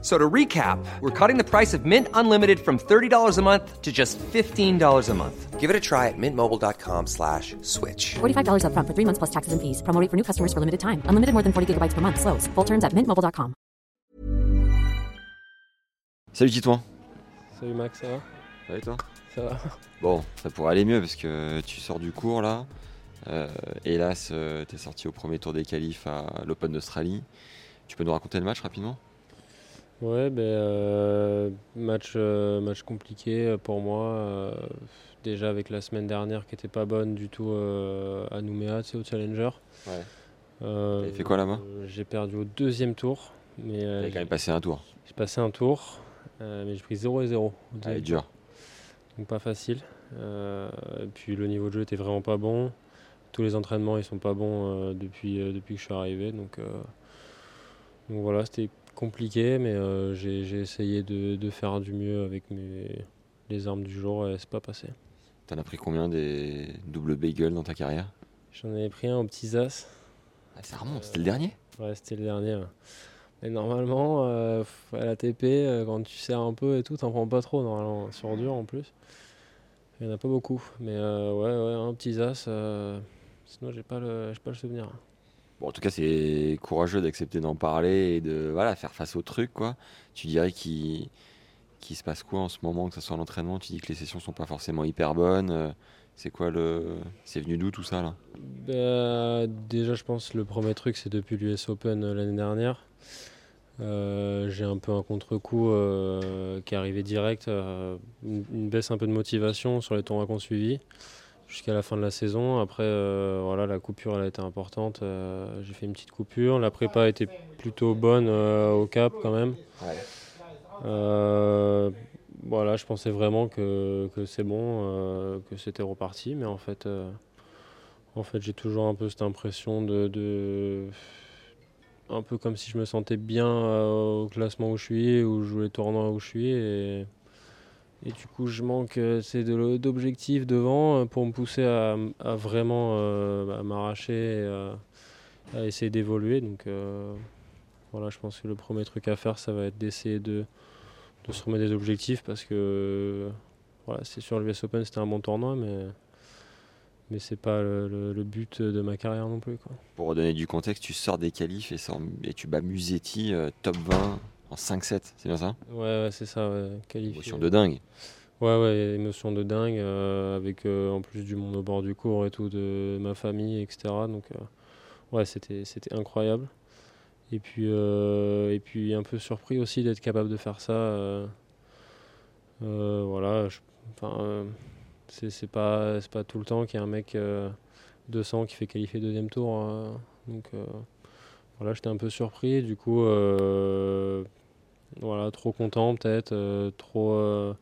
So to recap, we're cutting the price of Mint Unlimited from $30 a month to just $15 a month. Give it a try at mintmobile.com slash switch. $45 upfront for three months plus taxes and fees. Promo rate for new customers for limited time. Unlimited more than 40 gigabytes per month. Slows. Full terms at mintmobile.com. Salut Titouan, Salut Max, ça va? Ça va et toi? Ça va Bon, ça pourrait aller mieux parce que tu sors du cours là. Euh, hélas, euh, t'es sorti au premier tour des qualifs à l'Open d'Australie. Tu peux nous raconter le match rapidement? Ouais, ben, euh, match, euh, match compliqué pour moi. euh, déjà avec la semaine dernière qui était pas bonne du tout euh, à Nouméa, tu sais, au Challenger. Ouais. Euh, T'avais fait quoi là-bas? euh, J'ai perdu au deuxième tour. Mais euh, T'avais quand même passé un tour. j'ai passé un tour, euh, mais j'ai pris 0 et 0. au Ah, deuxième dur. Donc pas facile. Euh, et puis le niveau de jeu était vraiment pas bon. Tous les entraînements ils sont pas bons euh, depuis, euh, depuis que je suis arrivé. Donc, euh, donc voilà, c'était compliqué, mais euh, j'ai essayé de, de faire du mieux avec mes, les armes du jour et c'est pas passé. T'en as pris combien des doubles bagels dans ta carrière? J'en avais pris un au petits as. ah, Ça remonte, c'était le dernier? Ouais, c'était le dernier. ouais. Et normalement, euh, à la TP, euh, quand tu sers un peu et tout, t'en prends pas trop normalement, sur dur en plus. Il y en a pas beaucoup, mais ouais, ouais, un petit as. sinon, j'ai pas le, pas le souvenir. Bon, en tout cas, c'est courageux d'accepter d'en parler et de voilà, faire face au truc. Quoi. Tu dirais qu'il se passe quoi en ce moment, que ce soit à l'entraînement? Tu dis que les sessions sont pas forcément hyper bonnes. euh, C'est quoi le. C'est venu d'où tout ça là? Bah, déjà, je pense le premier truc, c'est depuis l'US Open euh, l'année dernière. Euh, j'ai un peu un contre-coup qui est arrivé direct, une, une baisse un peu de motivation sur les tournois qu'on suivit jusqu'à la fin de la saison. Après, euh, voilà, la coupure elle a été importante. euh, j'ai fait une petite coupure. La prépa a été plutôt bonne euh, au cap quand même. Voilà, je pensais vraiment que, que c'est bon, que c'était reparti, mais en fait, en fait, j'ai toujours un peu cette impression de, de- un peu comme si je me sentais bien au classement où je suis, où je joue les tournois où je suis, et, et du coup, je manque euh, c'est le- d'objectifs devant euh, pour me pousser à, vraiment euh, m'arracher, à, à essayer d'évoluer. Donc voilà, je pense que le premier truc à faire, ça va être d'essayer de se remettre des objectifs parce que voilà, c'est sûr, l'US Open c'était un bon tournoi, mais, mais c'est pas le, le- le but de ma carrière non plus. Pour redonner du contexte, tu sors des qualifs et, tu bats Musetti top 20 en 5-7, c'est bien ça? Ouais, ouais, c'est ça, ouais, qualifié. Émotion de dingue. Ouais, ouais, émotion de dingue, euh, avec euh, en plus du monde au bord du cours et tout, de ma famille, etc. Donc, euh, ouais, c'était c'était incroyable. Et puis, et puis un peu surpris aussi d'être capable de faire ça. voilà, enfin, c'est pas, pas tout le temps qu'il y a un mec euh, 200 qui fait qualifier deuxième tour. euh, donc, voilà, j'étais un peu surpris. Du coup, voilà, trop content peut-être, euh, trop. euh,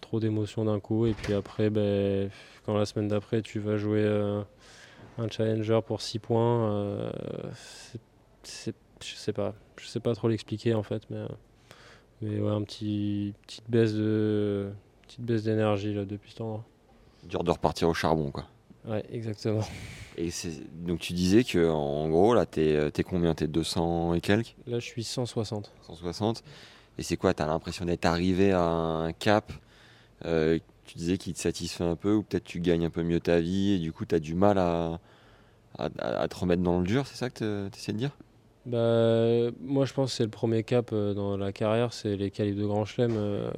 trop d'émotions d'un coup. Et puis après, ben, quand la semaine d'après, tu vas jouer euh, un challenger pour 6 points, euh, je sais pas. Je sais pas trop l'expliquer en fait, mais, mais ouais, un petit, petite baisse petite baisse d'énergie là depuis ce temps. Dur de repartir au charbon, quoi. Ouais, exactement. Et donc tu disais que en gros, là, t'es euh, combien? T'es 200 et quelques? Là, je suis 160. 160 Et c'est quoi? T'as l'impression d'être arrivé à un cap euh, Tu disais qui te satisfait un peu, ou peut-être tu gagnes un peu mieux ta vie, et du coup, t'as du mal à, à, à te remettre dans le dur, c'est ça que tu essaies de dire? Bah, moi, je pense que c'est le premier cap euh, dans la carrière, c'est les qualifs de Grand Chelem. euh,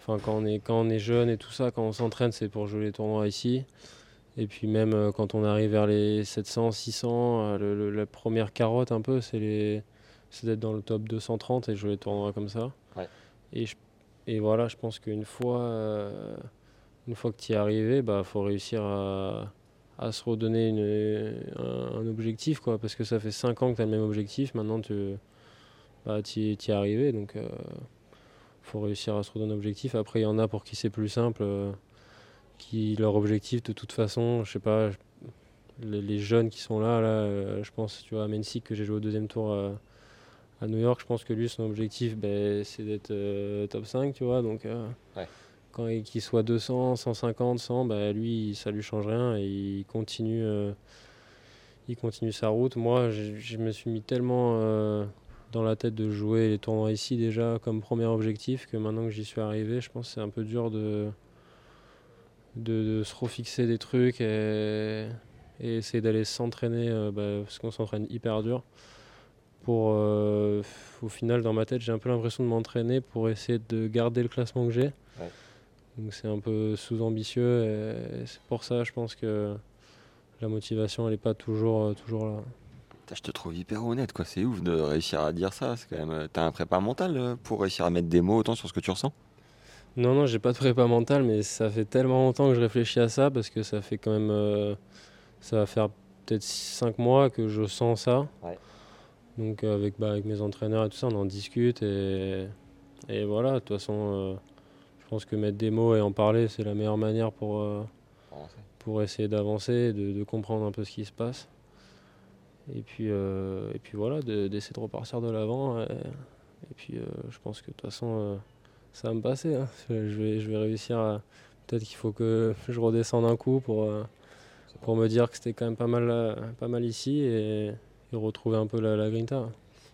Enfin, quand on est quand on est jeune et tout ça, quand on s'entraîne, c'est pour jouer les tournois ici. Et puis même euh, quand on arrive vers les 700, 600, euh, le- le- la première carotte un peu, c'est les, c'est d'être dans le top 230 et jouer les tournois comme ça. Ouais. Et, je- et voilà, je pense qu'une fois, euh, une fois que tu y es arrivé, bah, faut réussir à, à se redonner une- un, un objectif, quoi, parce que ça fait 5 ans que tu as le même objectif, maintenant tu bah, y, es arrivé, donc il faut réussir à se redonner un objectif. Après, il y en a pour qui c'est plus simple, euh, qui leur objectif de toute façon, je sais pas, les, les jeunes qui sont là, là euh, je pense, tu vois, à Mensic que j'ai joué au deuxième tour euh, à New York, je pense que lui, son objectif, ben, c'est d'être euh, top 5, tu vois. Donc, Ouais. quand il- qu'il soit 200, 150, 100, ben, lui, ça lui change rien et il continue, il continue sa route. Moi, je, me suis mis tellement dans la tête de jouer les tournois ici déjà comme premier objectif que maintenant que j'y suis arrivé, je pense que c'est un peu dur de, de, de se refixer des trucs et, et essayer d'aller s'entraîner euh, bah, parce qu'on s'entraîne hyper dur pour euh, au final dans ma tête j'ai un peu l'impression de m'entraîner pour essayer de garder le classement que j'ai Ouais. donc c'est un peu sous-ambitieux et c'est pour ça je pense que la motivation elle est pas toujours euh, toujours là Je te trouve hyper honnête, quoi. C'est ouf de réussir à dire ça. C'est quand même. T'as un prépa mental pour réussir à mettre des mots autant sur ce que tu ressens Non, non, j'ai pas de prépa mentale, mais ça fait tellement longtemps que je réfléchis à ça parce que ça fait quand même. euh, ça va faire peut-être 5 mois que je sens ça. Ouais. Donc, euh, avec, bah, avec mes entraîneurs et tout ça, on en discute et, et voilà, de toute façon, euh, je pense que mettre des mots et en parler, c'est la meilleure manière pour, euh, pour essayer d'avancer, de, de comprendre un peu ce qui se passe. Et puis, et puis voilà, de- d'essayer de repartir de l'avant. Et, et puis, je pense que de toute façon, ça va me passer. hein. Je, vais, je vais réussir à. Peut-être qu'il faut que je redescende un coup pour, euh, pour me dire que c'était quand même pas mal, euh, pas mal ici et, et retrouver un peu la, la grinta.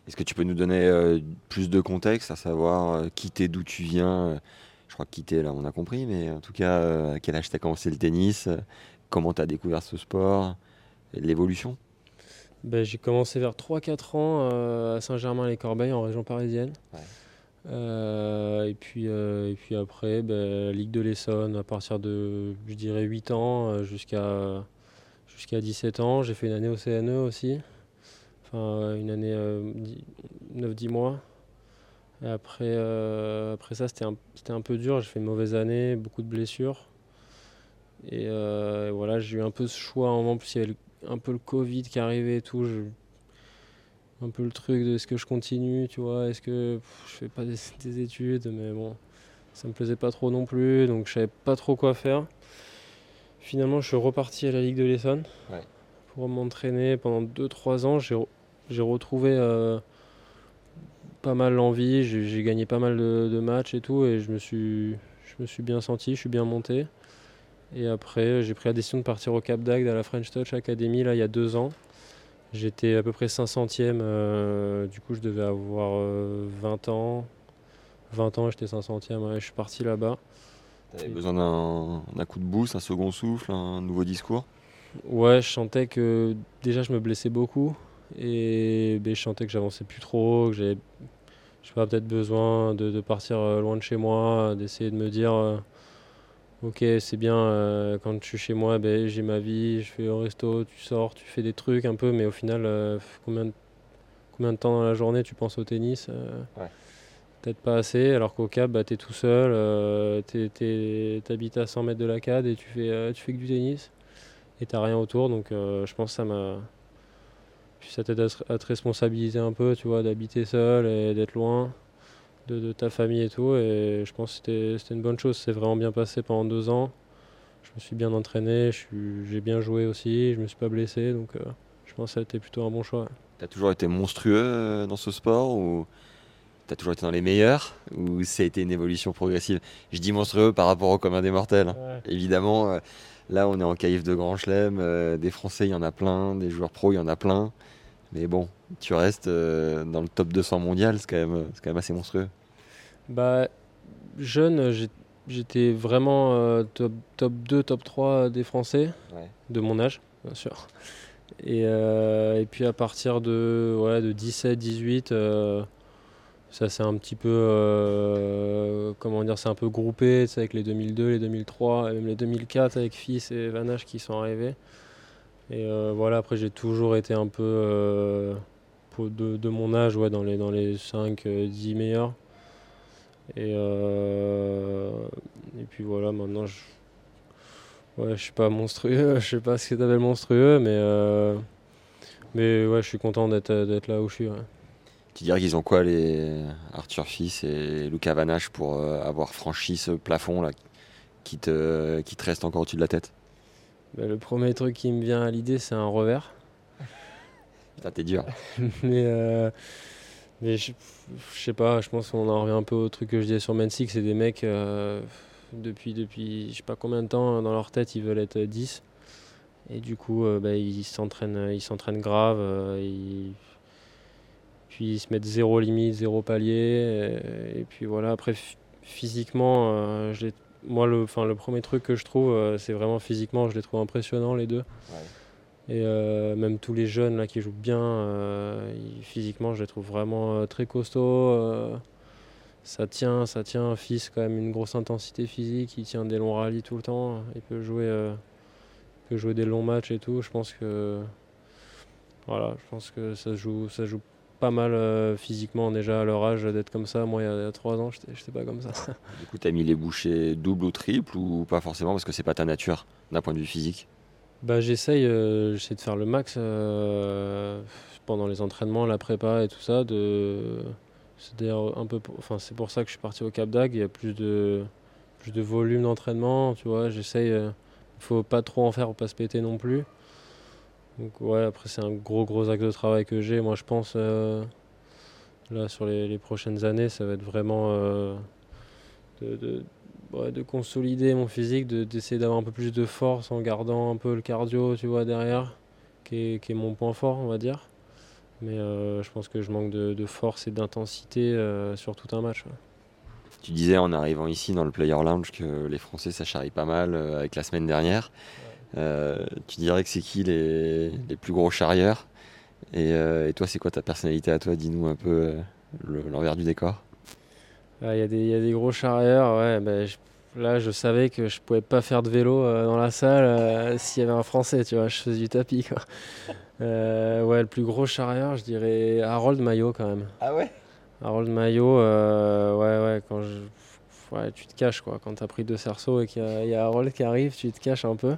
Est-ce que tu peux nous donner euh, plus de contexte, à savoir euh, qui t'es, d'où tu viens Je crois que qui t'es, là, on a compris, mais en tout cas, euh, à quel âge t'as commencé le tennis Comment t'as découvert ce sport L'évolution? Ben, j'ai commencé vers 3-4 ans à Saint-Germain-les-Corbeilles en région parisienne. Ouais. Euh, et, puis, euh, et puis après, ben, Ligue de l'Essonne à partir de, je dirais, 8 ans euh, jusqu'à jusqu'à 17 ans. J'ai fait une année au CNE aussi. Enfin, une année 9-10 mois. Et après, après ça, c'était un, un peu dur. J'ai fait une mauvaise année, beaucoup de blessures. Et voilà, j'ai eu un peu ce choix. En plus, il y avait un peu le Covid qui arrivait et tout. Un peu le truc de est-ce que je continue, tu vois, est-ce que pff, je fais pas des, des études, mais bon, ça me plaisait pas trop non plus, donc je savais pas trop quoi faire. Finalement, je suis reparti à la Ligue de l'Essonne Ouais. pour m'entraîner pendant 2-3 ans. J'ai re- j'ai retrouvé euh, pas mal l'envie, j'ai j'ai gagné pas mal de, de matchs et tout, et je me suis, je me suis bien senti, je suis bien monté. Et après, j'ai pris la décision de partir au Cap d'Agde à la French Touch Academy là, il y a deux ans. J'étais à peu près 500e, euh, du coup je devais avoir euh, 20 ans. 20 ans, j'étais 500e, ouais, je suis parti là-bas. T'avais besoin d'un coup de boost, un second souffle, un nouveau discours? Ouais, je sentais que déjà je me blessais beaucoup et ben, je sentais que j'avançais plus trop, que j'avais peut-être besoin de, de partir euh, loin de chez moi, d'essayer de me dire euh, ok c'est bien euh, quand je suis chez moi ben, j'ai ma vie, je fais au resto, tu sors, tu fais des trucs un peu mais au final euh, combien, de, combien de temps dans la journée tu penses au tennis euh, Ouais. Peut-être pas assez, alors qu'au Cap, bah, tu es tout seul, tu habites à 100 mètres de la CAD et tu fais, euh, tu fais que du tennis et t'as rien autour. Donc je pense que ça m'a. Puis ça t'aide à te responsabiliser un peu, tu vois, d'habiter seul et d'être loin de, de ta famille et tout. Et je pense que c'était- une bonne chose. C'est vraiment bien passé pendant deux ans. Je me suis bien entraîné, j'ai bien joué aussi, je me suis pas blessé. Donc euh, je pense que ça a été plutôt un bon choix. T'as toujours été monstrueux euh, dans ce sport ou t'as toujours été dans les meilleurs ou ça a été une évolution progressive? Je dis monstrueux par rapport au commun des mortels. hein. Évidemment, euh, là on est en caïf de grand chelem, des Français il y en a plein, des joueurs pro il y en a plein. Mais bon, tu restes euh, dans le top 200 mondial, c'est quand, même- c'est quand même assez monstrueux. Bah, jeune, j'étais vraiment euh, top, top 2, top 3 des Français, Ouais. de mon âge, bien sûr. Et, euh, et puis à partir de, ouais, de 17, 18, euh, ça s'est un petit peu, euh, comment dire, c'est un peu groupé, avec les 2002, les 2003, et même les 2004 avec Fils et Vanache qui sont arrivés. Et euh, voilà, après j'ai toujours été un peu euh, de, mon âge, ouais, dans les, dans les 5, 10 meilleurs. Et, euh, et puis voilà, maintenant je, ouais, je suis pas monstrueux, je sais pas ce que t'appelles monstrueux, mais, euh, mais ouais, je suis content d'être d'être là où je suis. Tu dirais qu'ils ont quoi les Arthur Fils et Lucas Vanache pour euh, avoir franchi ce plafond là qui te, qui te reste encore au-dessus de la tête? Bah, le premier truc qui me vient à l'idée, c'est un revers. Putain, t'es dur. mais, euh, Mais je, je sais pas, je pense qu'on en revient un peu au truc que je disais sur Mensik, c'est des mecs, euh, depuis, depuis je sais pas combien de temps, dans leur tête, ils veulent être 10. Et du coup, euh, bah, ils s'entraînent ils s'entraînent grave. euh, ils- Puis ils se mettent zéro limite, zéro palier. Et, et puis voilà, après, phy- physiquement, euh, je les- moi, le, enfin, le premier truc que je trouve, euh, c'est vraiment physiquement, je les trouve impressionnants, les deux. Et euh, même tous les jeunes là, qui jouent bien, euh, ils- physiquement, je les trouve vraiment très costauds. ça tient, ça tient. Fils, quand même, une grosse intensité physique. Il tient des longs rallyes tout le temps. Il peut jouer, il peut jouer des longs matchs et tout. Je pense que, voilà, je pense que ça se joue, ça se joue pas mal euh, physiquement déjà à leur âge d'être comme ça. Moi, il y a, il trois ans, j'étais j'étais pas comme ça. Du coup, tu as mis les bouchées double ou triple ou pas forcément parce que c'est pas ta nature d'un point de vue physique? Bah, j'essaye, euh, j'essaie de faire le max euh, pendant les entraînements, la prépa et tout ça. De, c'est d'ailleurs un peu, pour- enfin c'est pour ça que je suis parti au Cap d'Agde. Il y a plus de, plus de volume d'entraînement, tu vois. J'essaye, euh, faut pas trop en faire pour pas se péter non plus. Donc ouais, après c'est un gros gros axe de travail que j'ai. Moi je pense euh, là sur les, les prochaines années, ça va être vraiment euh, de, de- ouais, de consolider mon physique, de- d'essayer d'avoir un peu plus de force en gardant un peu le cardio, tu vois, derrière, qui est, qui est mon point fort, on va dire. Mais euh, je pense que je manque de, de force et d'intensité sur tout un match. ouais. Tu disais en arrivant ici dans le Player Lounge que les Français ça charrie pas mal avec la semaine dernière. Tu dirais que c'est qui les, les plus gros charrieurs et, euh, et toi, c'est quoi ta personnalité à toi? Dis-nous un peu euh, le- l'envers du décor. Ah, Il y, a des- il y a des gros charrières, ouais. ben, je- là, je savais que je pouvais pas faire de vélo euh, dans la salle euh, s'il y avait un Français, tu vois. Je faisais du tapis, quoi. Euh, ouais, le plus gros charrière, je dirais Harold Maillot, quand même. Ah ouais? Harold Maillot, euh, ouais, ouais, quand je... ouais, tu te caches quoi. Quand t'as pris deux cerceaux et qu'il y a Harold qui arrive, tu te caches un peu.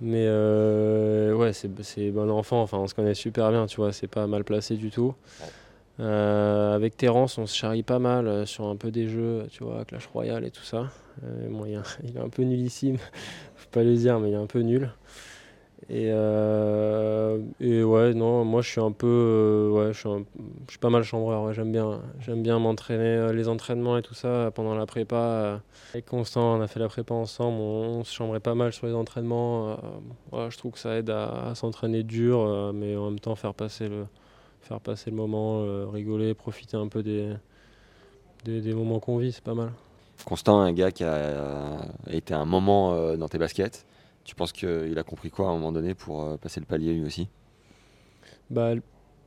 Mais euh, ouais, c'est bon enfant, enfin on se connaît super bien, tu vois, c'est pas mal placé du tout. Euh, avec Terence, on se charrie pas mal euh, sur un peu des jeux, tu vois, Clash Royale et tout ça. Bon, il, est un- il est un peu nullissime, faut pas le dire, mais il est un peu nul. Et, euh, et ouais, non, moi je suis un peu, euh, je suis, pas mal chambreur. j'aime bien, j'aime m'entraîner, euh, les entraînements et tout ça pendant la prépa. avec Constant, on a fait la prépa ensemble, on, se chambrait pas mal sur les entraînements. je trouve que ça aide à, s'entraîner dur, mais en même temps faire passer le, moment, rigoler, profiter un peu des, des, moments qu'on vit, c'est pas mal. Constant, un gars qui a été un moment dans tes baskets. Tu penses qu'il a compris quoi à un moment donné pour euh, passer le palier lui aussi? Bah,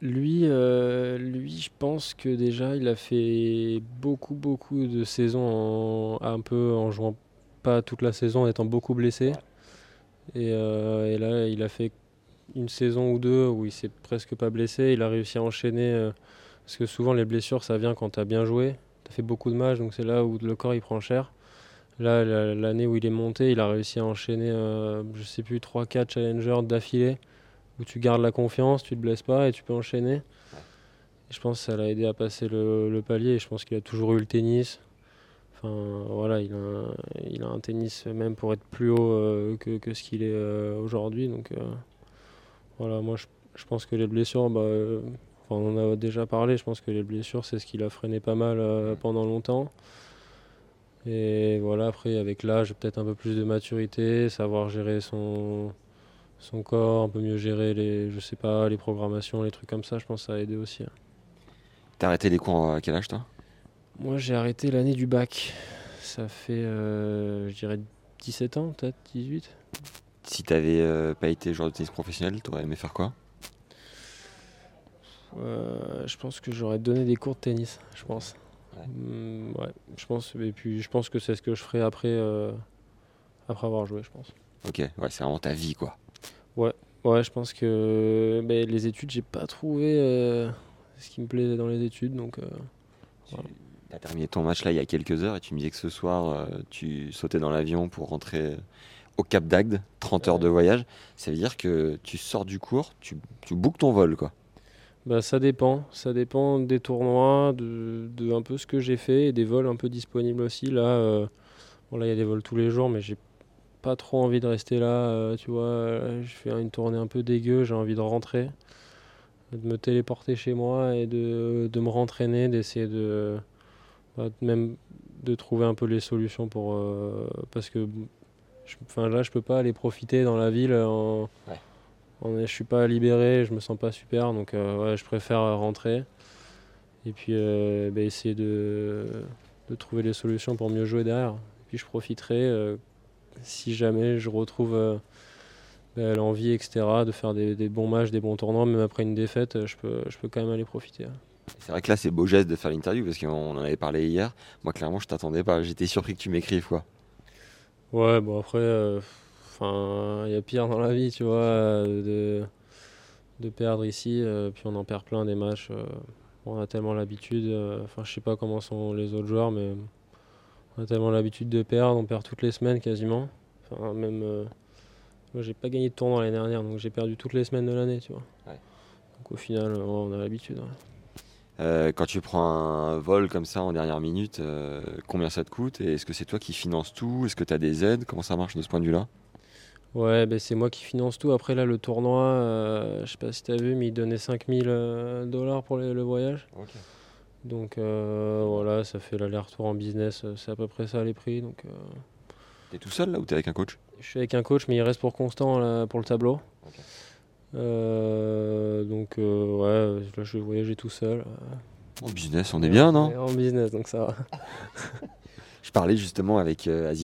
lui, euh, lui, je pense que déjà, il a fait beaucoup, beaucoup de saisons en- un peu en jouant pas toute la saison, en étant beaucoup blessé. Et, euh, et là, il a fait une saison ou deux où il s'est presque pas blessé. Il a réussi à enchaîner. euh, parce que souvent, les blessures, ça vient quand tu as bien joué. Tu as fait beaucoup de matchs, donc c'est là où le corps il prend cher. Là, la- l'année où il est monté, il a réussi à enchaîner, euh, je sais plus, 3-4 challengers d'affilée où tu gardes la confiance, tu te blesses pas et tu peux enchaîner. Je pense que ça l'a aidé à passer le, le palier. Et je pense qu'il a toujours eu le tennis. Enfin, voilà, il a, un, il a un tennis même pour être plus haut euh, que, que ce qu'il est euh, aujourd'hui. Donc, voilà, moi, je, je pense que les blessures, bah, enfin, on en a déjà parlé. Je pense que les blessures, c'est ce qui l'a freiné pas mal pendant longtemps. Et voilà, après, avec l'âge, peut-être un peu plus de maturité, savoir gérer son, son corps, un peu mieux gérer les, je sais pas, les programmations, les trucs comme ça, je pense que ça a aidé aussi. hein. T'as arrêté les cours à quel âge toi? Moi, j'ai arrêté l'année du bac. Ça fait, euh, je dirais, 17 ans, peut-être 18. Si t'avais euh, pas été joueur de tennis professionnel, t'aurais aimé faire quoi? Euh, je pense que j'aurais donné des cours de tennis, je pense. Ouais. Mm, ouais, je pense. Et puis, je pense que c'est ce que je ferai après, euh, après avoir joué, je pense. Ok, ouais, c'est vraiment ta vie quoi. Ouais, je pense que les études, j'ai pas trouvé euh, ce qui me plaisait dans les études, donc. euh, Voilà. Tu as terminé ton match là il y a quelques heures et tu me disais que ce soir euh, tu sautais dans l'avion pour rentrer au Cap d'Agde, 30 heures de voyage. Ça veut dire que tu sors du cours, tu, tu bookes ton vol quoi. Bah, ça dépend. Ça dépend des tournois, de, un peu ce que j'ai fait et des vols un peu disponibles aussi. Là, euh, bon, là, il y a des vols tous les jours, mais j'ai pas trop envie de rester là. euh, tu vois, je fais une tournée un peu dégueu, j'ai envie de rentrer. de me téléporter chez moi et de, de me rentraîner, d'essayer de bah, même de trouver un peu les solutions pour euh, parce que là je peux pas aller profiter dans la ville en. Je suis pas libéré, je me sens pas super donc euh, ouais, je préfère rentrer et puis euh, bah, essayer de, de trouver les solutions pour mieux jouer derrière. Et puis je profiterai euh, si jamais je retrouve bah, l'envie, etc., de faire des, des bons matchs, des bons tournois, même après une défaite, je peux, je peux quand même aller profiter. hein. C'est vrai que là, c'est beau geste de faire l'interview parce qu'on en avait parlé hier. Moi, clairement, je t'attendais pas. J'étais surpris que tu m'écrives, quoi. Ouais, bon après, enfin, il y a pire dans la vie, tu vois, euh, de, de perdre ici, euh, puis on en perd plein des matchs. euh, on a tellement l'habitude, enfin, je sais pas comment sont les autres joueurs, mais on a tellement l'habitude de perdre, on perd toutes les semaines quasiment. Enfin, même, moi, j'ai pas gagné de tournoi l'année dernière, donc j'ai perdu toutes les semaines de l'année, tu vois. Ouais. Donc au final, ouais, on a l'habitude. ouais. Euh, quand tu prends un vol comme ça en dernière minute, euh, combien ça te coûte Et est-ce que c'est toi qui finances tout? Est-ce que tu as des aides? Comment ça marche de ce point de vue-là? Ouais, ben c'est moi qui finance tout. Après, là, le tournoi, euh, je sais pas si tu as vu, mais il donnait 5000 euh, dollars pour le, le voyage. Donc euh, voilà, ça fait l'aller-retour en business, euh, c'est à peu près ça les prix. Donc euh, T'es tout seul là ou t'es avec un coach? Je suis avec un coach, mais il reste pour Constant là, pour le tableau. Euh, donc ouais, là je vais voyager tout seul. En business, on est bien, non? En business, donc ça va. Je parlais justement avec Aziz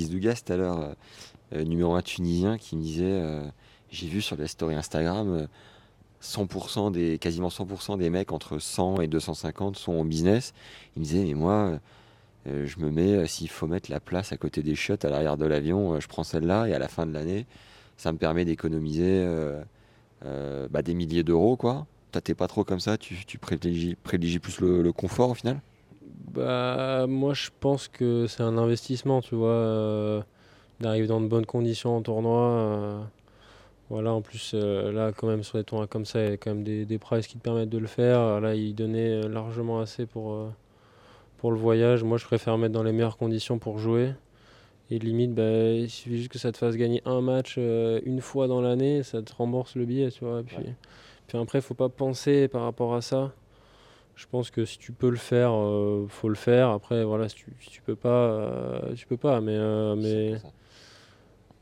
Dugas tout à l'heure, euh, euh, numéro 1 tunisien, qui me disait euh, J'ai vu sur les stories Instagram, euh, 100% des, quasiment 100% des mecs entre 100 et 250 sont en business. Il me disait Mais moi, je me mets, s'il faut mettre la place à côté des shots à l'arrière de l'avion, je prends celle-là et à la fin de l'année, ça me permet d'économiser bah, des milliers d'euros. quoi. Toi, t'es pas trop comme ça Tu, privilégies, plus le confort au final? Bah, moi, je pense que c'est un investissement, tu vois, euh, d'arriver dans de bonnes conditions en tournoi. euh, voilà, en plus, euh, là, quand même, sur des tournois comme ça, il y a quand même des, des prices qui te permettent de le faire. Là, il donnait largement assez pour, pour le voyage. Moi, je préfère mettre dans les meilleures conditions pour jouer. Et limite, bah, il suffit juste que ça te fasse gagner un match une fois dans l'année, ça te rembourse le billet, tu vois. Puis, Ouais. puis après, il faut pas penser par rapport à ça. Je pense que si tu peux le faire, euh, faut le faire. Après, voilà, si tu, si tu peux pas, euh, tu peux pas. Mais, euh, mais,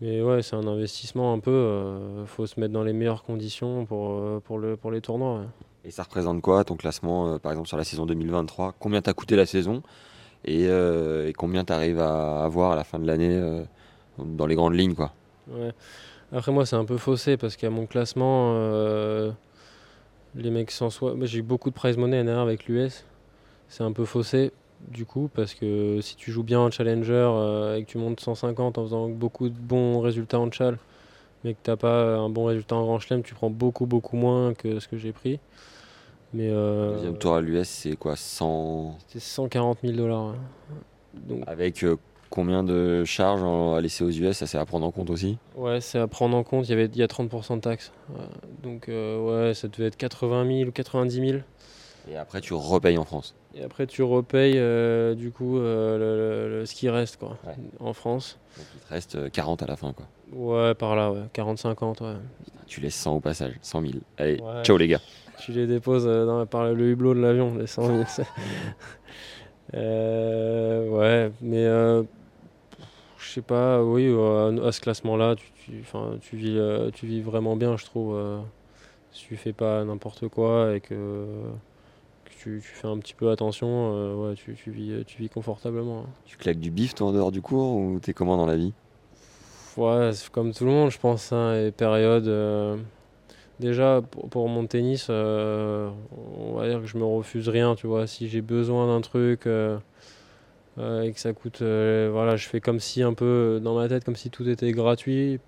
mais ouais, c'est un investissement un peu. euh, faut se mettre dans les meilleures conditions pour, euh, pour, le, pour les tournois. ouais. Et ça représente quoi ton classement, par exemple, sur la saison 2023 Combien t'a coûté la saison? Et, et combien t'arrives à avoir à la fin de l'année dans les grandes lignes quoi? Ouais. Après, moi, c'est un peu faussé parce qu'à mon classement, les mecs sans soi. moi, J'ai eu beaucoup de prize money l'année dernière avec l'US. C'est un peu faussé du coup parce que si tu joues bien en challenger euh, et que tu montes 150 en faisant beaucoup de bons résultats en chal, mais que t'as pas un bon résultat en grand chelem, tu prends beaucoup beaucoup moins que ce que j'ai pris. Mais euh, Deuxième tour à l'US, c'est quoi 100 c'était 140 000 dollars. Donc Avec euh, combien de charges à laisser aux US Ça, c'est à prendre en compte aussi? Ouais, c'est à prendre en compte. Il y, avait, il y a 30% de taxes. Ouais. Donc, euh, ouais, ça devait être 80 000 ou 90 000. Et après, tu repayes en France? Et après, tu repayes euh, du coup euh, le, le- le- ce qui reste quoi, Ouais. en France. Donc, il te reste euh, 40 à la fin. quoi. Ouais, par là, ouais. 40-50, ouais. Tu laisses 100 au passage, 100 000. Allez, Ouais. ciao les gars. Tu les déposes euh, dans, par le hublot de l'avion, les 100 000. c'est- Euh, ouais, mais euh, je sais pas, oui, euh, à ce classement-là, tu, tu, 'fin, tu, vis, euh, tu vis vraiment bien, je trouve. euh, si tu fais pas n'importe quoi et que, que tu, tu fais un petit peu attention, ouais, tu, tu vis, tu vis confortablement. hein. Tu claques du bif toi en dehors du cours ou t'es comment dans la vie? Ouais, c'est comme tout le monde, je pense, hein, et période. euh, déjà, pour, pour mon tennis, euh, on va dire que je me refuse rien, tu vois. Si j'ai besoin d'un truc euh, euh, et que ça coûte. euh, voilà, je fais comme si un peu euh, dans ma tête, comme si tout était gratuit.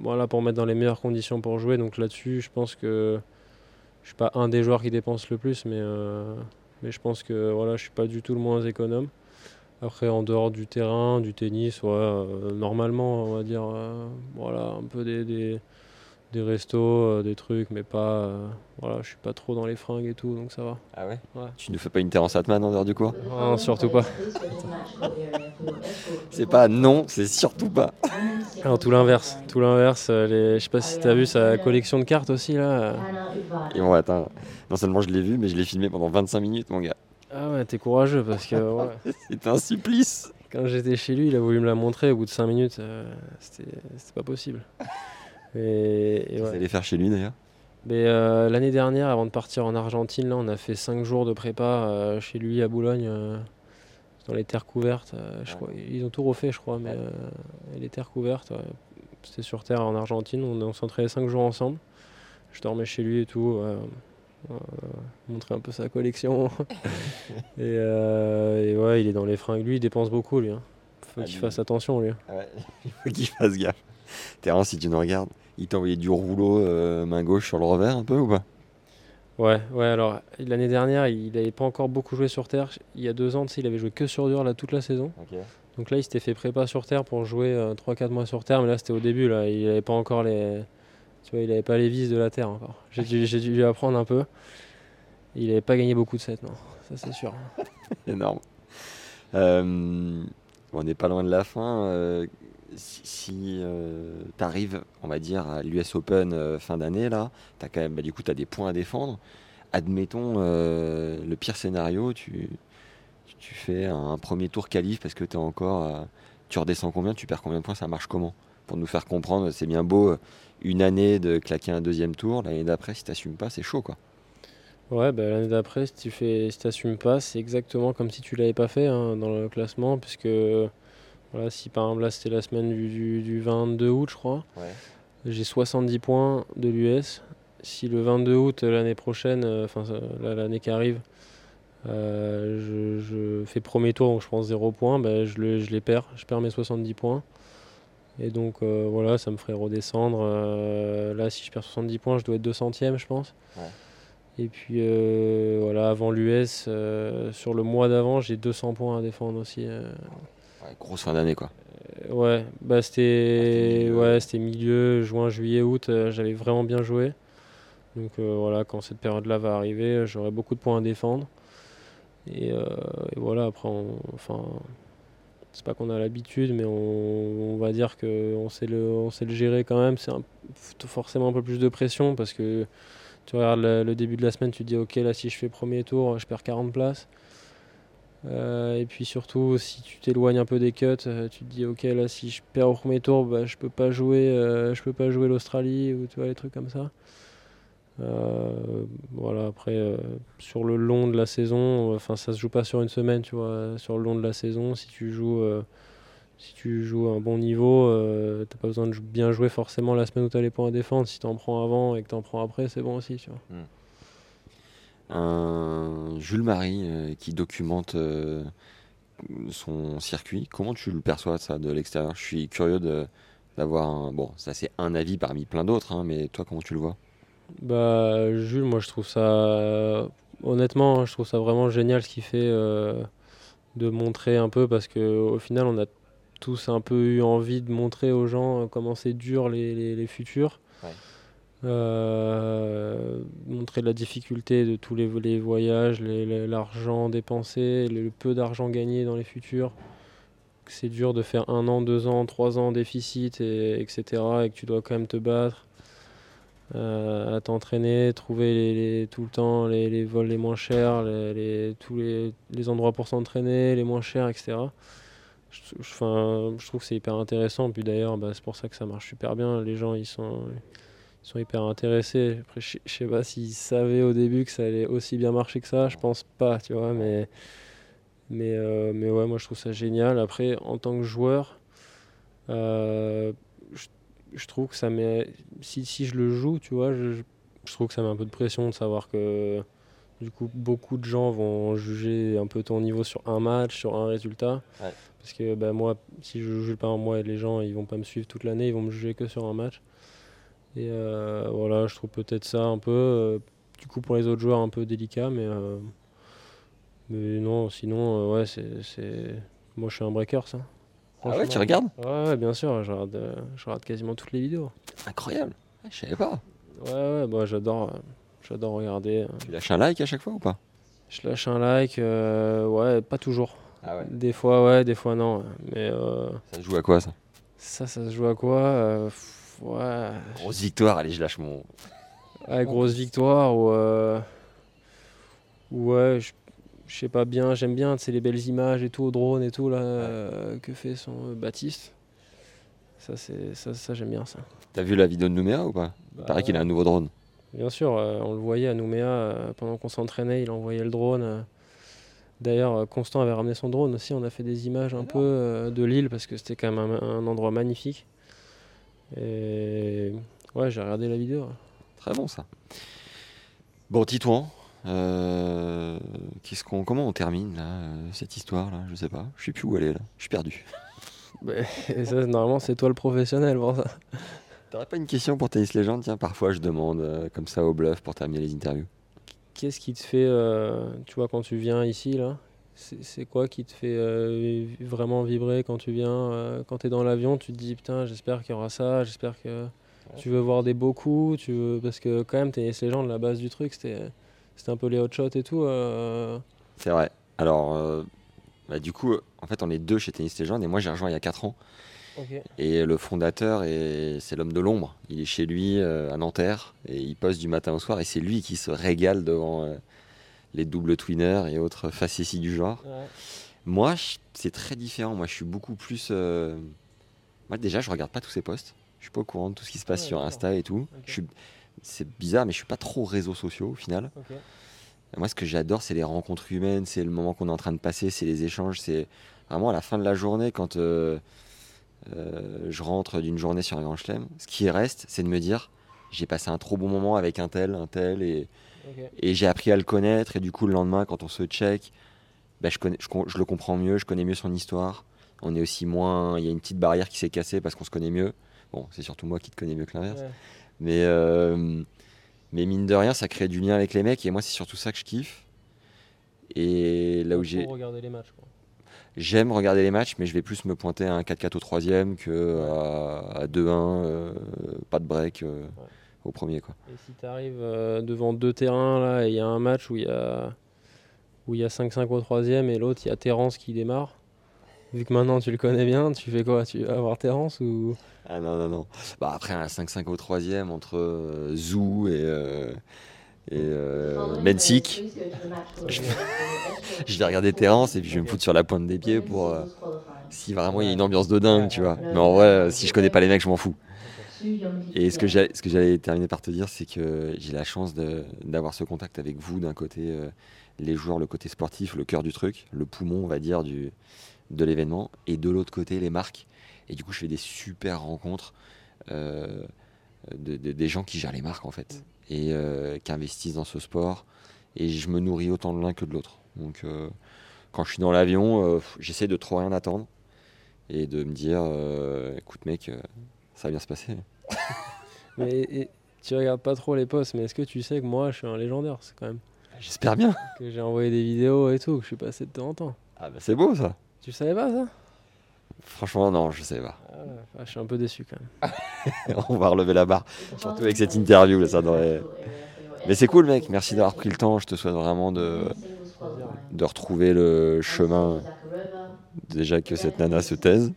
voilà, pour mettre dans les meilleures conditions pour jouer. Donc là-dessus, je pense que je suis pas un des joueurs qui dépense le plus, mais, mais je pense que voilà, je suis pas du tout le moins économe. Après, en dehors du terrain, du tennis, ouais, normalement, on va dire, voilà, un peu des, des restos, euh, des trucs, mais pas, euh, voilà, je suis pas trop dans les fringues et tout, donc ça va. Ah ouais? Ouais. Tu ne fais pas une Terence Atman en dehors du cours Non, surtout pas. C'est pas non, c'est surtout pas. Alors, tout l'inverse, tout l'inverse. euh, les- Je sais pas si tu as vu sa collection de cartes aussi là. Et bon, attends, non seulement je l'ai vu, mais je l'ai filmé pendant 25 minutes, mon gars. Ah ouais, t'es courageux parce que ouais, C'est un supplice. quand j'étais chez lui, il a voulu me la montrer. Au bout de 5 minutes, euh, c'était c'était pas possible. Et, et Vous ouais. allez faire chez lui d'ailleurs euh, l'année dernière, avant de partir en Argentine, là, on a fait 5 jours de prépa euh, chez lui à Boulogne, euh, dans les terres couvertes. je crois, ils ont tout refait, je crois, mais les terres couvertes, ouais. c'était sur terre en Argentine. On, on s'entraînait 5 jours ensemble. Je dormais chez lui et tout. montrer un peu sa collection. et, et ouais, il est dans les fringues. Lui, il dépense beaucoup, lui. hein. Faut Ah, qu'il fasse attention, lui. Ouais, il faut qu'il fasse gaffe. Terence, si tu nous regardes, il t'a envoyé du rouleau euh, main gauche sur le revers un peu ou pas? Ouais, ouais, alors l'année dernière, il n'avait pas encore beaucoup joué sur terre. Il y a deux ans, tu sais, il avait joué que sur dur là, toute la saison. Donc là, il s'était fait prépa sur terre pour jouer 3-4 mois sur terre, mais là, c'était au début. Là, il n'avait pas encore les. Tu vois, il n'avait pas les vis de la terre encore. J'ai dû, j'ai dû lui apprendre un peu. Il n'avait pas gagné beaucoup de sets, non. Ça, c'est sûr. Énorme. Euh, on n'est pas loin de la fin. euh, si tu arrives, on va dire, à l'US Open euh, fin d'année, là, as quand même, bah, du coup, tu as des points à défendre. Admettons euh, le pire scénario, tu, fais un premier tour qualif parce que tu encore. euh, tu redescends combien, tu perds combien de points, ça marche comment? Pour nous faire comprendre, c'est bien beau euh, une année de claquer un deuxième tour, l'année d'après, si tu pas, c'est chaud quoi. Ouais, bah, l'année d'après, si tu fais, si t'assumes pas, c'est exactement comme si tu l'avais pas fait hein, dans le classement, puisque voilà, si par exemple là c'était la semaine du, du- du 22 août, je crois, j'ai 70 points de l'US. Si le 22 août euh, l'année prochaine, euh, enfin euh, l'année qui arrive, euh, je, je fais premier tour, donc je prends 0 points, bah, je, le- je les perds, je perds mes 70 points. Et donc euh, voilà, ça me ferait redescendre. là, si je perds 70 points, je dois être 200ème, je pense. Et puis voilà, avant l'US, sur le mois d'avant, j'ai 200 points à défendre aussi. Ouais, grosse fin d'année quoi. Euh, ouais, bah c'était milieu. ouais, c'était milieu, juin, juillet, août, euh, j'avais vraiment bien joué. Donc euh, voilà, quand cette période-là va arriver, euh, j'aurai beaucoup de points à défendre. Et, euh, et voilà, après, on, enfin, c'est pas qu'on a l'habitude, mais on, on va dire qu'on sait le, on sait le gérer quand même. C'est forcément un peu plus de pression parce que tu regardes le, le début de la semaine, tu te dis ok là si je fais premier tour, je perds 40 places. Euh, et puis surtout si tu t'éloignes un peu des cuts, euh, tu te dis ok là si je perds au premier tour, bah, je peux pas jouer, euh, je peux pas jouer l'Australie ou tu vois les trucs comme ça. Voilà après sur le long de la saison, enfin ça se joue pas sur une semaine, tu vois. Sur le long de la saison, si tu joues si tu joues à un bon niveau, t'as pas besoin de bien jouer forcément la semaine où tu as les points à défendre. Si tu en prends avant et que tu en prends après, c'est bon aussi. Tu vois. Un Jules Marie euh, qui documente euh, son circuit. Comment tu le perçois ça de l'extérieur? Je suis curieux de d'avoir un bon ça c'est un avis parmi plein d'autres hein, mais toi comment tu le vois? Bah, Jules, moi je trouve ça. Honnêtement, je trouve ça vraiment génial ce qu'il fait euh, de montrer un peu parce qu'au final, on a tous un peu eu envie de montrer aux gens comment c'est dur les, les, les futurs. Ouais. Euh, montrer la difficulté de tous les, voyages, l'argent dépensé, le, peu d'argent gagné dans les futurs. C'est dur de faire un an, deux ans, trois ans déficit, et, etc. Et que tu dois quand même te battre euh, à t'entraîner, trouver tout le temps les, vols les moins chers, tous les, endroits pour s'entraîner les moins chers, etc. Je, je- trouve que c'est hyper intéressant. Puis d'ailleurs, bah, c'est pour ça que ça marche super bien. Les gens, ils sont, sont hyper intéressés. Après, je, je sais pas s'ils savaient au début que ça allait aussi bien marcher que ça. Je pense pas, tu vois. Mais, mais, euh, mais ouais, moi, je trouve ça génial. Après, en tant que joueur, euh, je, je trouve que ça met. Si, si je le joue, tu vois, je, trouve que ça met un peu de pression de savoir que Du coup, beaucoup de gens vont juger un peu ton niveau sur un match, sur un résultat. Ouais. Parce que bah, moi, si je joue pas en moi, les gens ils vont pas me suivre toute l'année, ils vont me juger que sur un match. Et euh, voilà, je trouve peut-être ça un peu, euh, du coup pour les autres joueurs un peu délicat, mais, euh, mais non, sinon, ouais, c'est, moi je suis un breaker ça. Ah ouais, tu regardes? Ouais, ouais, bien sûr, je regarde, euh, je regarde quasiment toutes les vidéos. Incroyable. Ouais, je savais pas. Ouais, ouais, bah, j'adore, euh, j'adore regarder. euh. Tu lâches un like à chaque fois ou pas? Je lâche un like, euh, ouais, pas toujours. Ah ouais. Des fois, ouais, des fois, non. Mais euh, Ça se joue à quoi ça? ça, ça se joue à quoi Ouais, Grosse victoire, allez, je lâche mon. ouais, grosse victoire ou. euh, ouais, je je sais pas bien, j'aime bien, tu sais, les belles images et tout, au drone et tout, là, euh, que fait son euh, Baptiste. Ça, c'est, ça, ça j'aime bien ça. T'as vu la vidéo de Nouméa ou pas? Il paraît qu'il a un nouveau drone. Bien sûr, euh, on le voyait à Nouméa pendant qu'on s'entraînait, il envoyait le drone. D'ailleurs, Constant avait ramené son drone aussi. On a fait des images un peu euh, de l'île parce que c'était quand même un, un endroit magnifique. Et ouais, j'ai regardé la vidéo. Très bon ça. Bon, Titouan, euh, qu'est-ce qu'on, comment on termine là, euh, cette histoire là Je sais pas. Je sais plus où elle est là. Je suis perdu. Bah, et ça, normalement, c'est toi le professionnel pour ça. T'aurais pas une question pour Tennis Legend? Tiens, parfois je demande euh, comme ça au bluff pour terminer les interviews. Qu'est-ce qui te fait, euh, tu vois, quand tu viens ici, là c'est quoi qui te fait euh, vraiment vibrer quand tu viens euh, Quand tu es dans l'avion, tu te dis, putain, j'espère qu'il y aura ça, j'espère que tu veux voir des beaux coups, tu veux... parce que quand même, Tennis Legend, la base du truc, c'était un peu les hot shots et tout. euh, C'est vrai. Alors, bah, du coup, en fait, on est deux chez Tennis Legend et moi j'ai rejoint il y a 4 ans. Et le fondateur, est- c'est l'homme de l'ombre. Il est chez lui à Nanterre et il poste du matin au soir et c'est lui qui se régale devant les doubles twinners et autres facéties du genre. Moi, c'est très différent. Moi, je suis beaucoup plus. euh, Moi, déjà, je regarde pas tous ces posts. Je suis pas au courant de tout ce qui se passe ouais, sur. Insta et tout. Suis- C'est bizarre, mais je suis pas trop réseaux sociaux au final. Moi, ce que j'adore, c'est les rencontres humaines, c'est le moment qu'on est en train de passer, c'est les échanges, c'est vraiment à la fin de la journée, quand euh, euh, je rentre d'une journée sur un grand chelem, ce qui reste, c'est de me dire, j'ai passé un trop bon moment avec un tel, un tel, et, et j'ai appris à le connaître, et du coup, le lendemain, quand on se check, bah, je, connais, je, con- je le comprends mieux, je connais mieux son histoire. On est aussi moins. Il y a une petite barrière qui s'est cassée parce qu'on se connaît mieux. Bon, c'est surtout moi qui te connais mieux que l'inverse. Mais, euh, mais mine de rien, ça crée du lien avec les mecs. Et moi, c'est surtout ça que je kiffe. Et là où j'ai. regarder les matchs. Quoi. J'aime regarder les matchs, mais je vais plus me pointer à un 4-4 au troisième que à, à 2-1, euh, pas de break euh, au premier. Quoi. Et si tu arrives devant deux terrains, là, et il y a un match où il y a, où il y a 5-5 au troisième et l'autre, il y a Terence qui démarre. Vu que maintenant tu le connais bien, tu fais quoi? Tu vas voir Terence ou? Ah non, non, non. Bah, après, un 5-5 au troisième entre euh, Zou et, euh, et euh, Mensik. Je, je vais regarder Terence et puis je vais me foutre sur la pointe des pieds pour. euh, si vraiment il y a une ambiance de dingue, tu vois. Mais en vrai, euh, si je connais pas les mecs, je m'en fous. Et ce que j'allais terminer par te dire, c'est que j'ai la chance d'avoir ce contact avec vous, d'un côté euh, les joueurs, le côté sportif, le cœur du truc, le poumon, on va dire, du, de l'événement, et de l'autre côté, les marques. Et du coup, je fais des super rencontres euh, de, de- des gens qui gèrent les marques, en fait, et euh, qui investissent dans ce sport. Et je me nourris autant de l'un que de l'autre. Donc, quand je suis dans l'avion, j'essaie de trop rien attendre et de me dire, écoute, mec, ça va bien se passer. mais et tu regardes pas trop les posts, mais est-ce que tu sais que moi je suis un légendaire C'est quand même J'espère bien. que j'ai envoyé des vidéos et tout, que je suis passé de temps en temps. Ah bah c'est beau ça. Tu savais pas ça? Franchement, non, je sais pas. Ah ah, Je suis un peu déçu quand même. On va relever la barre. Surtout avec cette interview, là, ça devrait. Mais c'est cool, mec. Merci d'avoir pris le temps. Je te souhaite vraiment de, de retrouver le chemin. Déjà que cette nana se taise.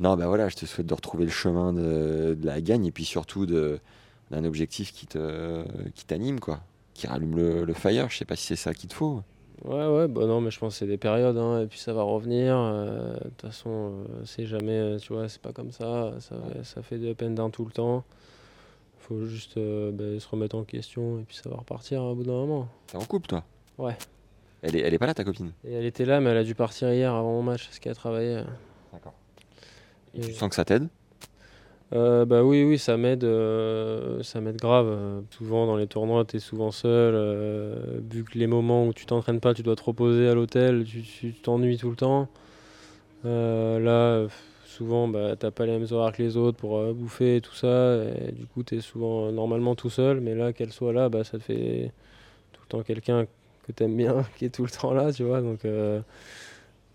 Non, bah voilà, je te souhaite de retrouver le chemin de, de la gagne et puis surtout d'un objectif qui te qui t'anime, quoi. Qui rallume le, le fire. Je sais pas si c'est ça qu'il te faut. Ouais, ouais, bah non, mais je pense que c'est des périodes, hein, et puis ça va revenir. euh, De toute façon, euh, c'est jamais, euh, tu vois, c'est pas comme ça. Ça, ça fait des up and down tout le temps. Faut juste euh, bah, se remettre en question, et puis ça va repartir au bout d'un moment. T'es en couple, toi? Ouais. Elle est, elle est pas là, ta copine? Et elle était là, mais elle a dû partir hier avant mon match, parce qu'elle a travaillé. D'accord. Et- Tu sens que ça t'aide Euh, bah oui, oui, ça m'aide, euh, ça m'aide grave. Euh, souvent dans les tournois, tu es souvent seul. euh, vu que les moments où tu t'entraînes pas, tu dois te reposer à l'hôtel, tu t'ennuies tout le temps. Là, souvent, bah, t'as pas les mêmes horaires que les autres pour bouffer et tout ça. Et du coup, tu es souvent normalement tout seul. Mais là, qu'elle soit là, bah, ça te fait tout le temps quelqu'un que t'aimes bien qui est tout le temps là, tu vois. Donc,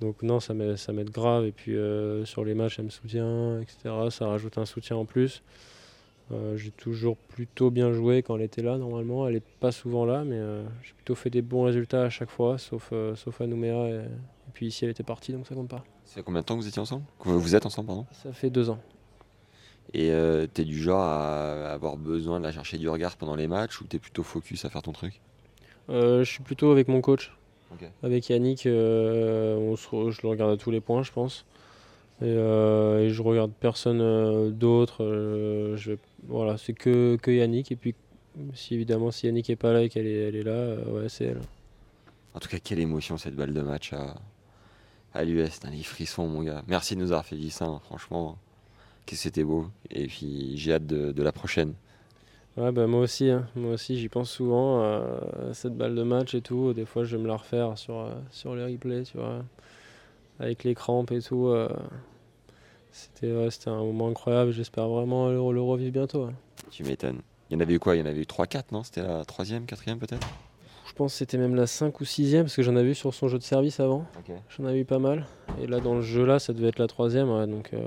donc non, ça m'aide, ça m'aide grave. Et puis euh, sur les matchs, elle me soutient, etc. Ça rajoute un soutien en plus. Euh, j'ai toujours plutôt bien joué quand elle était là, normalement. Elle est pas souvent là, mais euh, j'ai plutôt fait des bons résultats à chaque fois, sauf, sauf à Nouméa. Et, et puis ici, elle était partie, donc ça compte pas. C'est combien de temps que vous étiez ensemble? Vous êtes ensemble, pardon? Ça fait deux ans. Et euh, t'es du genre à avoir besoin de la chercher du regard pendant les matchs ou t'es plutôt focus à faire ton truc? Euh, je suis plutôt avec mon coach. Avec Yannick, euh, on se re- je le regarde à tous les points, je pense. Et, euh, et je regarde personne euh, d'autre. voilà, c'est que, que Yannick. Et puis, si évidemment, si Yannick est pas là et qu'elle est, elle est là, ouais, c'est elle. En tout cas, quelle émotion cette balle de match à, à l'US. Les frissons, mon gars. Merci de nous avoir fait dire ça, hein, franchement. Que c'était beau. Et puis, j'ai hâte de, de la prochaine. Ouais, bah, moi aussi, hein. moi aussi, j'y pense souvent euh, à cette balle de match et tout. Des fois, je vais me la refaire sur, euh, sur les replays, tu vois, avec les crampes et tout. euh. C'était ouais, un moment incroyable. J'espère vraiment le, le revivre bientôt. hein. Tu m'étonnes. Il y en avait eu quoi? Il y en avait eu 3-4, non? C'était la troisième, quatrième peut-être? Je pense que c'était même la 5 ou 6 parce que j'en avais vu sur son jeu de service avant. J'en avais eu pas mal. Et là, dans le jeu, là, ça devait être la troisième. ouais, donc, euh,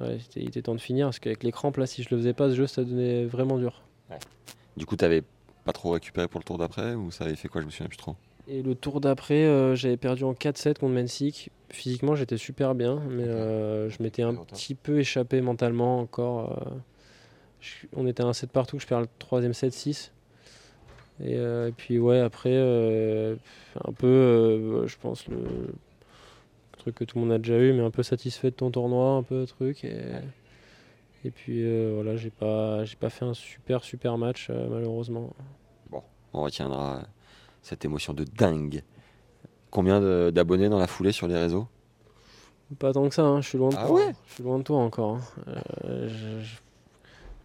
ouais, il était temps de finir parce qu'avec les crampes, là, si je le faisais pas, ce jeu, ça devenait vraiment dur. Du coup, t'avais pas trop récupéré pour le tour d'après ou ça avait fait quoi Je me souviens plus trop? Et le tour d'après, euh, j'avais perdu en 4-7 contre Mensik. Physiquement, j'étais super bien, mais euh, je m'étais un petit peu échappé mentalement encore. euh, je- on était à un 7 partout, je perds le troisième 7-6. Et, euh, et puis, ouais, après, un peu, je pense, le truc que tout le monde a déjà eu, mais un peu satisfait de ton tournoi, un peu truc. Et, et puis, euh, voilà, j'ai pas, j'ai pas fait un super, super match, euh, malheureusement. On retiendra cette émotion de dingue. Combien d'abonnés dans la foulée sur les réseaux? Pas tant que ça, hein, je suis loin de Ah toi. ouais? Je suis loin de toi encore. hein. Euh, je- je-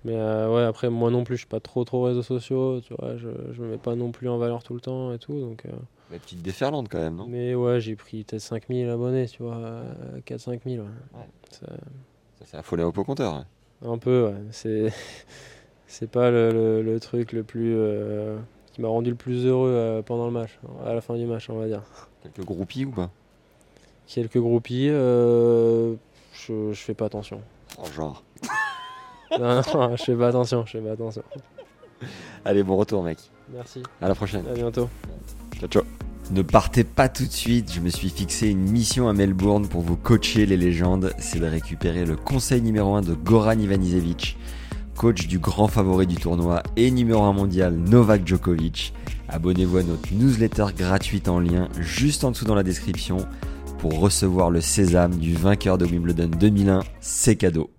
Mais euh, ouais, après, moi non plus, je suis pas trop trop réseaux sociaux, tu vois, je, je me mets pas non plus en valeur tout le temps et tout. Donc, euh, petite déferlante quand même, non? Mais ouais, j'ai pris peut-être 5000 abonnés, tu vois, 4-5 000. ouais. Ouais. Ça- Ça s'est affolé au compteur. ouais. un peu, ouais. C'est, c'est pas le, le- le truc le plus. euh, qui m'a rendu le plus heureux euh, pendant le match, à la fin du match, on va dire. Quelques groupies ou pas? Quelques groupies, euh, je, je fais pas attention. Oh, genre. Non, non, je fais pas attention, je fais pas attention. Allez, bon retour, mec. Merci, À la prochaine. à bientôt. Ciao, ciao. Ne partez pas tout de suite, je me suis fixé une mission à Melbourne pour vous coacher les légendes, c'est de récupérer le conseil numéro 1 de Goran Ivanisevic, coach du grand favori du tournoi et numéro 1 mondial Novak Djokovic. Abonnez-vous à notre newsletter gratuite en lien juste en dessous dans la description pour recevoir le sésame du vainqueur de Wimbledon 2001, c'est cadeau.